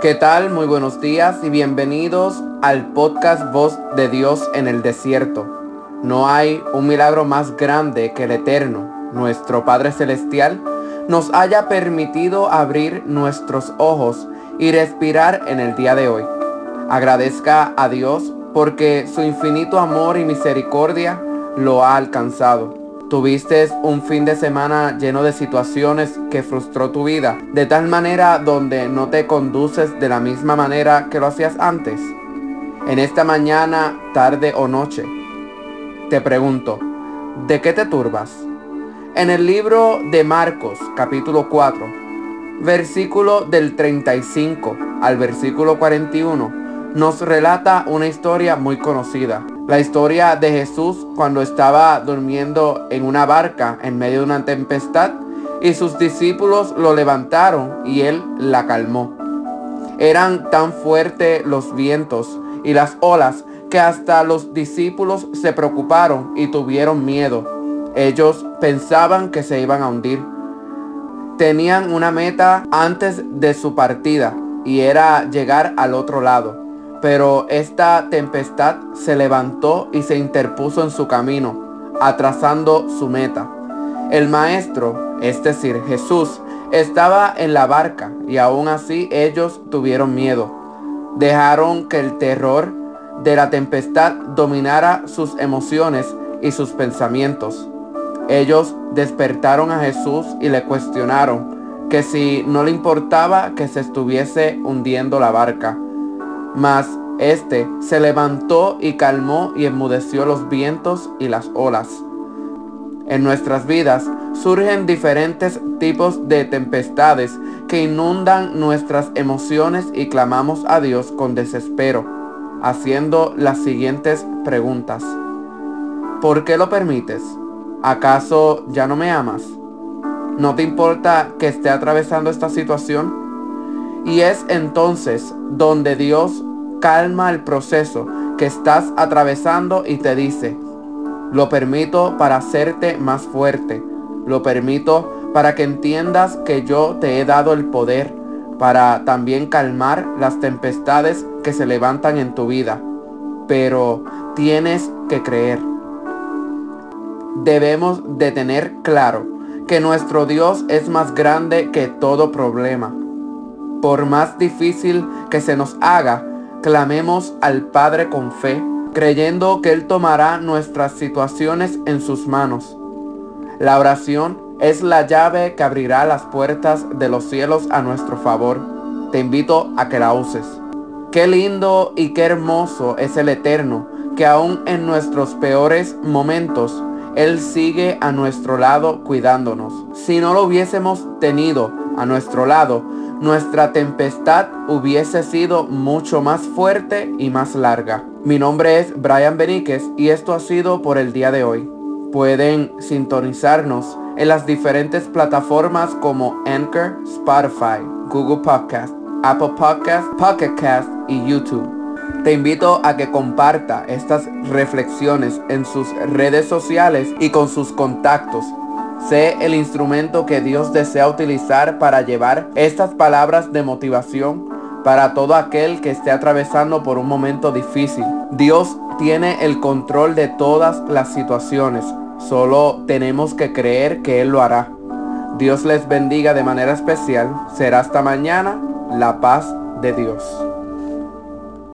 ¿Qué tal? Muy buenos días y bienvenidos al podcast Voz de Dios en el Desierto. No hay un milagro más grande que el Eterno, nuestro Padre Celestial, nos haya permitido abrir nuestros ojos y respirar en el día de hoy. Agradezca a Dios porque su infinito amor y misericordia lo ha alcanzado. Tuviste un fin de semana lleno de situaciones que frustró tu vida, de tal manera donde no te conduces de la misma manera que lo hacías antes. En esta mañana, tarde o noche, te pregunto, ¿de qué te turbas? En el libro de Marcos, capítulo 4, versículo del 35 al versículo 41, nos relata una historia muy conocida. La historia de Jesús cuando estaba durmiendo en una barca en medio de una tempestad y sus discípulos lo levantaron y él la calmó. Eran tan fuertes los vientos y las olas que hasta los discípulos se preocuparon y tuvieron miedo. Ellos pensaban que se iban a hundir. Tenían una meta antes de su partida y era llegar al otro lado. Pero esta tempestad se levantó y se interpuso en su camino, atrasando su meta. El maestro, es decir, Jesús, estaba en la barca y aún así ellos tuvieron miedo. Dejaron que el terror de la tempestad dominara sus emociones y sus pensamientos. Ellos despertaron a Jesús y le cuestionaron que si no le importaba que se estuviese hundiendo la barca. Mas éste se levantó y calmó y enmudeció los vientos y las olas. En nuestras vidas surgen diferentes tipos de tempestades que inundan nuestras emociones y clamamos a Dios con desespero, haciendo las siguientes preguntas. ¿Por qué lo permites? ¿Acaso ya no me amas? ¿No te importa que esté atravesando esta situación? Y es entonces donde Dios calma el proceso que estás atravesando y te dice, lo permito para hacerte más fuerte. Lo permito para que entiendas que yo te he dado el poder para también calmar las tempestades que se levantan en tu vida. Pero tienes que creer. Debemos de tener claro que nuestro Dios es más grande que todo problema por más difícil que se nos haga, clamemos al Padre con fe, creyendo que Él tomará nuestras situaciones en sus manos. La oración es la llave que abrirá las puertas de los cielos a nuestro favor. Te invito a que la uses. Qué lindo y qué hermoso es el Eterno, que aún en nuestros peores momentos, Él sigue a nuestro lado cuidándonos. Si no lo hubiésemos tenido a nuestro lado, nuestra tempestad hubiese sido mucho más fuerte y más larga. Mi nombre es Brian Beníquez y esto ha sido por el día de hoy. Pueden sintonizarnos en las diferentes plataformas como Anchor, Spotify, Google Podcast, Apple Podcast, Pocket Cast y YouTube. Te invito a que comparta estas reflexiones en sus redes sociales y con sus contactos Sé el instrumento que Dios desea utilizar para llevar estas palabras de motivación para todo aquel que esté atravesando por un momento difícil. Dios tiene el control de todas las situaciones. Solo tenemos que creer que Él lo hará. Dios les bendiga de manera especial. Será hasta mañana la paz de Dios.